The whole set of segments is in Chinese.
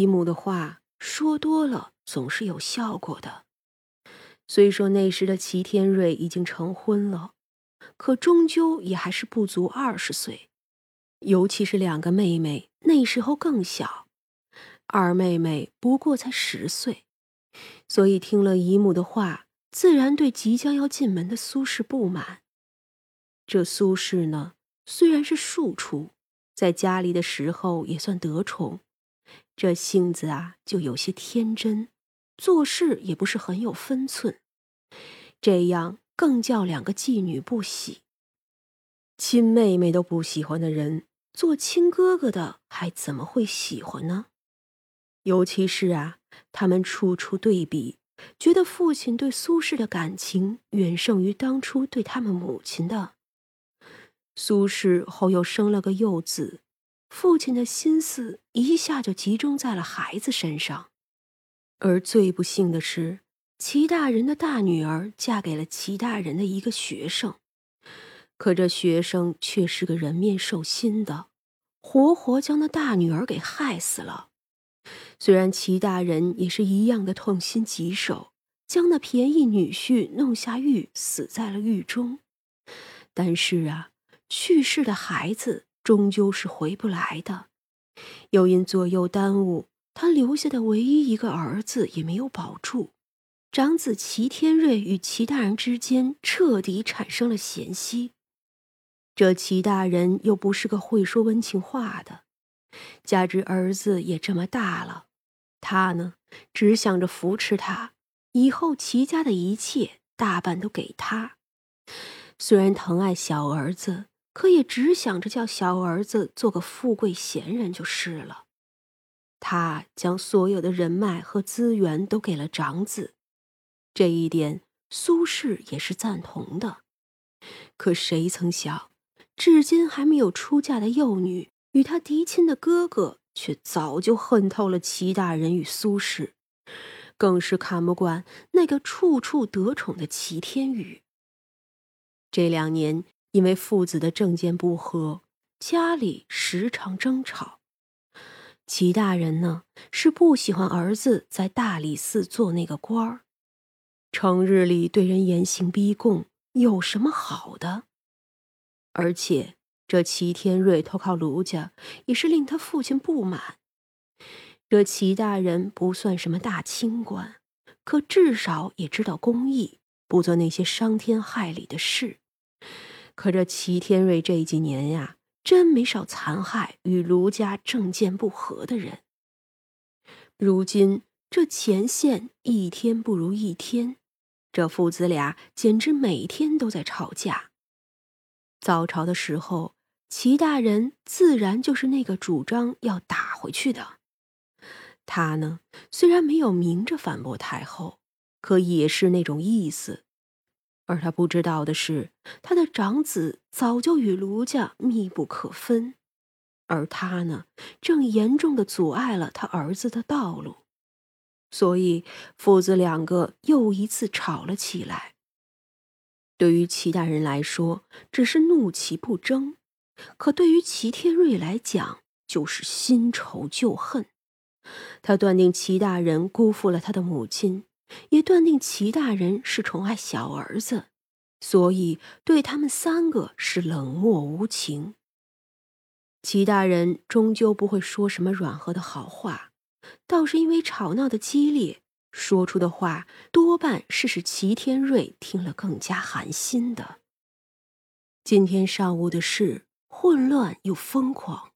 姨母的话说多了总是有效果的。虽说那时的齐天瑞已经成婚了，可终究也还是不足二十岁，尤其是两个妹妹那时候更小，二妹妹不过才十岁，所以听了姨母的话，自然对即将要进门的苏轼不满。这苏轼呢，虽然是庶出，在家里的时候也算得宠，这性子啊就有些天真，做事也不是很有分寸，这样更叫两个妓女不喜。亲妹妹都不喜欢的人，做亲哥哥的还怎么会喜欢呢？尤其是啊，他们处处对比，觉得父亲对苏轼的感情远胜于当初对他们母亲的。苏轼后又生了个幼子，父亲的心思一下就集中在了孩子身上。而最不幸的是，齐大人的大女儿嫁给了齐大人的一个学生，可这学生却是个人面兽心的，活活将那大女儿给害死了。虽然齐大人也是一样的痛心疾首，将那便宜女婿弄下狱，死在了狱中，但是啊。去世的孩子终究是回不来的，又因左右耽误，他留下的唯一一个儿子也没有保住。长子齐天瑞与齐大人之间彻底产生了嫌隙。这齐大人又不是个会说温情话的，加之儿子也这么大了，他呢只想着扶持他，以后齐家的一切大半都给他。虽然疼爱小儿子。可也只想着叫小儿子做个富贵闲人就是了。他将所有的人脉和资源都给了长子，这一点苏轼也是赞同的。可谁曾想，至今还没有出嫁的幼女与他嫡亲的哥哥，却早就恨透了齐大人与苏轼，更是看不惯那个处处得宠的齐天宇。这两年。因为父子的政见不合，家里时常争吵。齐大人呢是不喜欢儿子在大理寺做那个官儿，成日里对人严刑逼供，有什么好的？而且这齐天瑞投靠卢家，也是令他父亲不满。这齐大人不算什么大清官，可至少也知道公义，不做那些伤天害理的事。可这齐天瑞这几年呀，真没少残害与卢家政见不合的人。如今这前线一天不如一天，这父子俩简直每天都在吵架。早朝的时候，齐大人自然就是那个主张要打回去的。他呢，虽然没有明着反驳太后，可也是那种意思。而他不知道的是，他的长子早就与卢家密不可分，而他呢，正严重的阻碍了他儿子的道路，所以父子两个又一次吵了起来。对于齐大人来说，只是怒其不争；可对于齐天瑞来讲，就是新仇旧恨。他断定齐大人辜负了他的母亲。也断定齐大人是宠爱小儿子，所以对他们三个是冷漠无情。齐大人终究不会说什么软和的好话，倒是因为吵闹的激烈，说出的话多半是使齐天瑞听了更加寒心的。今天上午的事混乱又疯狂，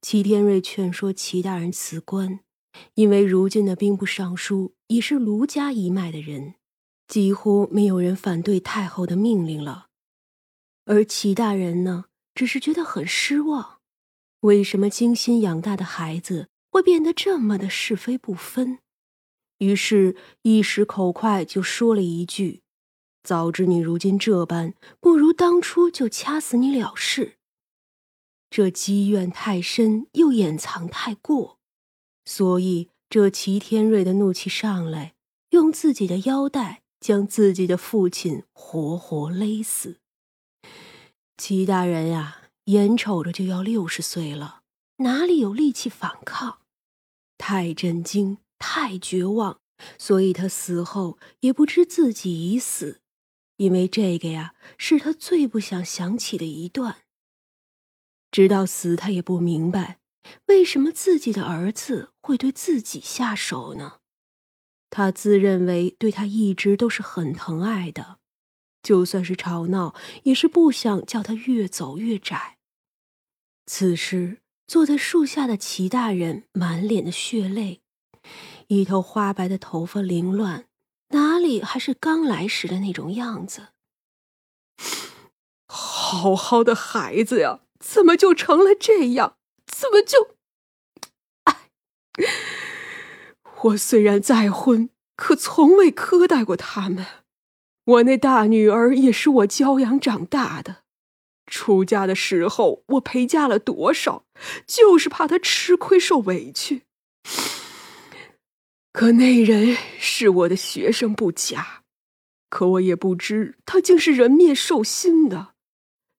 齐天瑞劝说齐大人辞官。因为如今的兵部尚书已是卢家一脉的人，几乎没有人反对太后的命令了。而齐大人呢，只是觉得很失望：为什么精心养大的孩子会变得这么的是非不分？于是，一时口快就说了一句：“早知你如今这般，不如当初就掐死你了事。”这积怨太深，又掩藏太过。所以，这齐天瑞的怒气上来，用自己的腰带将自己的父亲活活勒死。齐大人呀，眼瞅着就要六十岁了，哪里有力气反抗？太震惊，太绝望，所以他死后也不知自己已死，因为这个呀，是他最不想想起的一段。直到死，他也不明白，为什么自己的儿子会对自己下手呢？他自认为对他一直都是很疼爱的，就算是吵闹，也是不想叫他越走越窄。此时。坐在树下的齐大人满脸的血泪，一头花白的头发凌乱，哪里还是刚来时的那种样子？好好的孩子呀，怎么就成了这样？怎么就……哎，我虽然再婚，可从未苛待过他们。我那大女儿也是我教养长大的。出嫁的时候，我陪嫁了多少，就是怕她吃亏受委屈。可那人是我的学生不假，可我也不知他竟是人面兽心的。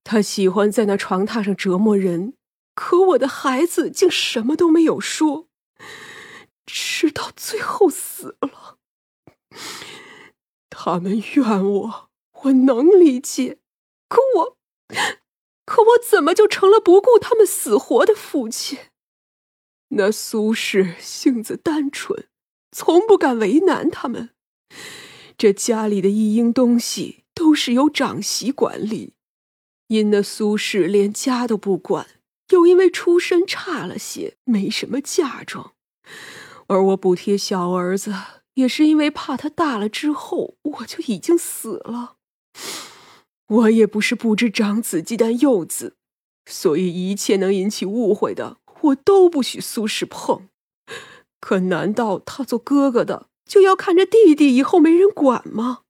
他喜欢在那床榻上折磨人，可我的孩子竟什么都没有说，直到最后死了。他们怨我，我能理解，可我。可我怎么就成了不顾他们死活的父亲？那苏轼性子单纯，从不敢为难他们。这家里的一应东西都是由长媳管理，因那苏轼连家都不管，又因为出身差了些，没什么嫁妆。而我补贴小儿子，也是因为怕他大了之后我就已经死了。我也不是不知长子忌惮幼子，所以一切能引起误会的，我都不许苏轼碰。可难道他做哥哥的就要看着弟弟以后没人管吗？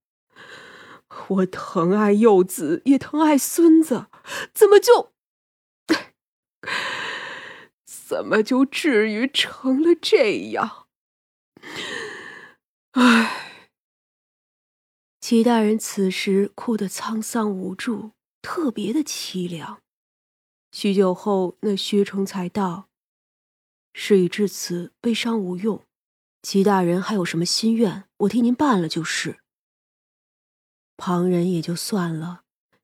我疼爱幼子，也疼爱孙子，怎么就，怎么就至于成了这样？唉。齐大人此时哭得沧桑无助，特别的凄凉。许久后，那薛崇才道：“事已至此，悲伤无用。齐大人还有什么心愿，我替您办了就是。”旁人也就算了。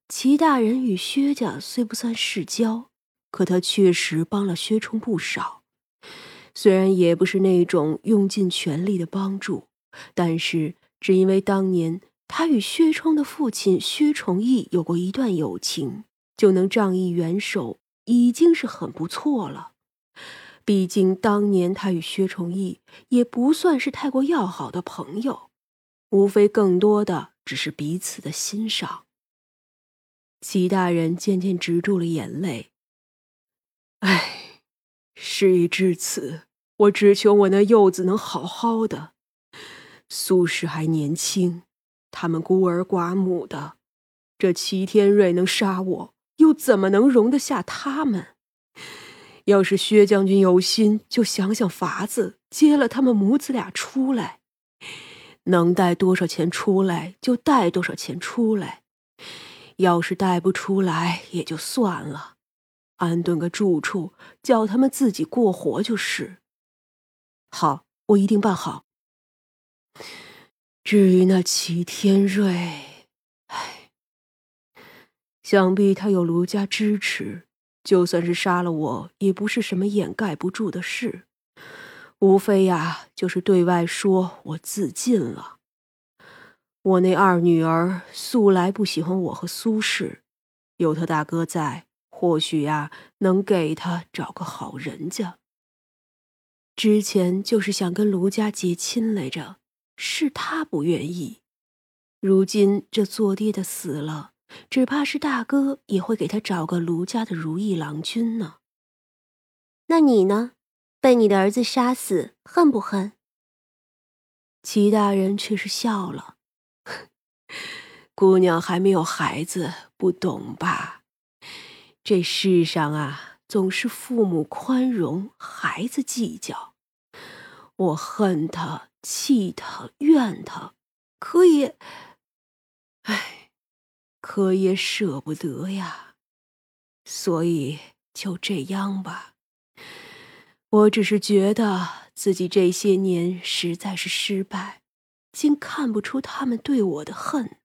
齐大人与薛家虽不算世交，可他确实帮了薛冲不少。虽然也不是那种用尽全力的帮助，但是只因为当年。他与薛冲的父亲薛崇义有过一段友情，就能仗义援手，已经是很不错了。毕竟当年他与薛崇义也不算是太过要好的朋友，无非更多的只是彼此的欣赏。齐大人渐渐止住了眼泪。唉，事已至此，我只求我那幼子能好好的。苏轼还年轻。他们孤儿寡母的，这齐天瑞能杀我，又怎么能容得下他们？要是薛将军有心，就想想法子，接了他们母子俩出来，能带多少钱出来就带多少钱出来。要是带不出来，也就算了，安顿个住处，叫他们自己过活就是。好，我一定办好。至于那齐天瑞，唉，想必他有卢家支持，就算是杀了我，也不是什么掩盖不住的事。无非呀，就是对外说我自尽了。我那二女儿素来不喜欢我和苏轼，有他大哥在，或许呀，能给他找个好人家。之前就是想跟卢家结亲来着。是他不愿意，如今这做爹的死了，只怕是大哥也会给他找个卢家的如意郎君呢。那你呢？被你的儿子杀死，恨不恨？齐大人却是笑了，姑娘还没有孩子，不懂吧？这世上啊，总是父母宽容，孩子计较。我恨他。气他，怨他，可也，唉，可也舍不得呀。所以就这样吧。我只是觉得自己这些年实在是失败，竟看不出他们对我的恨。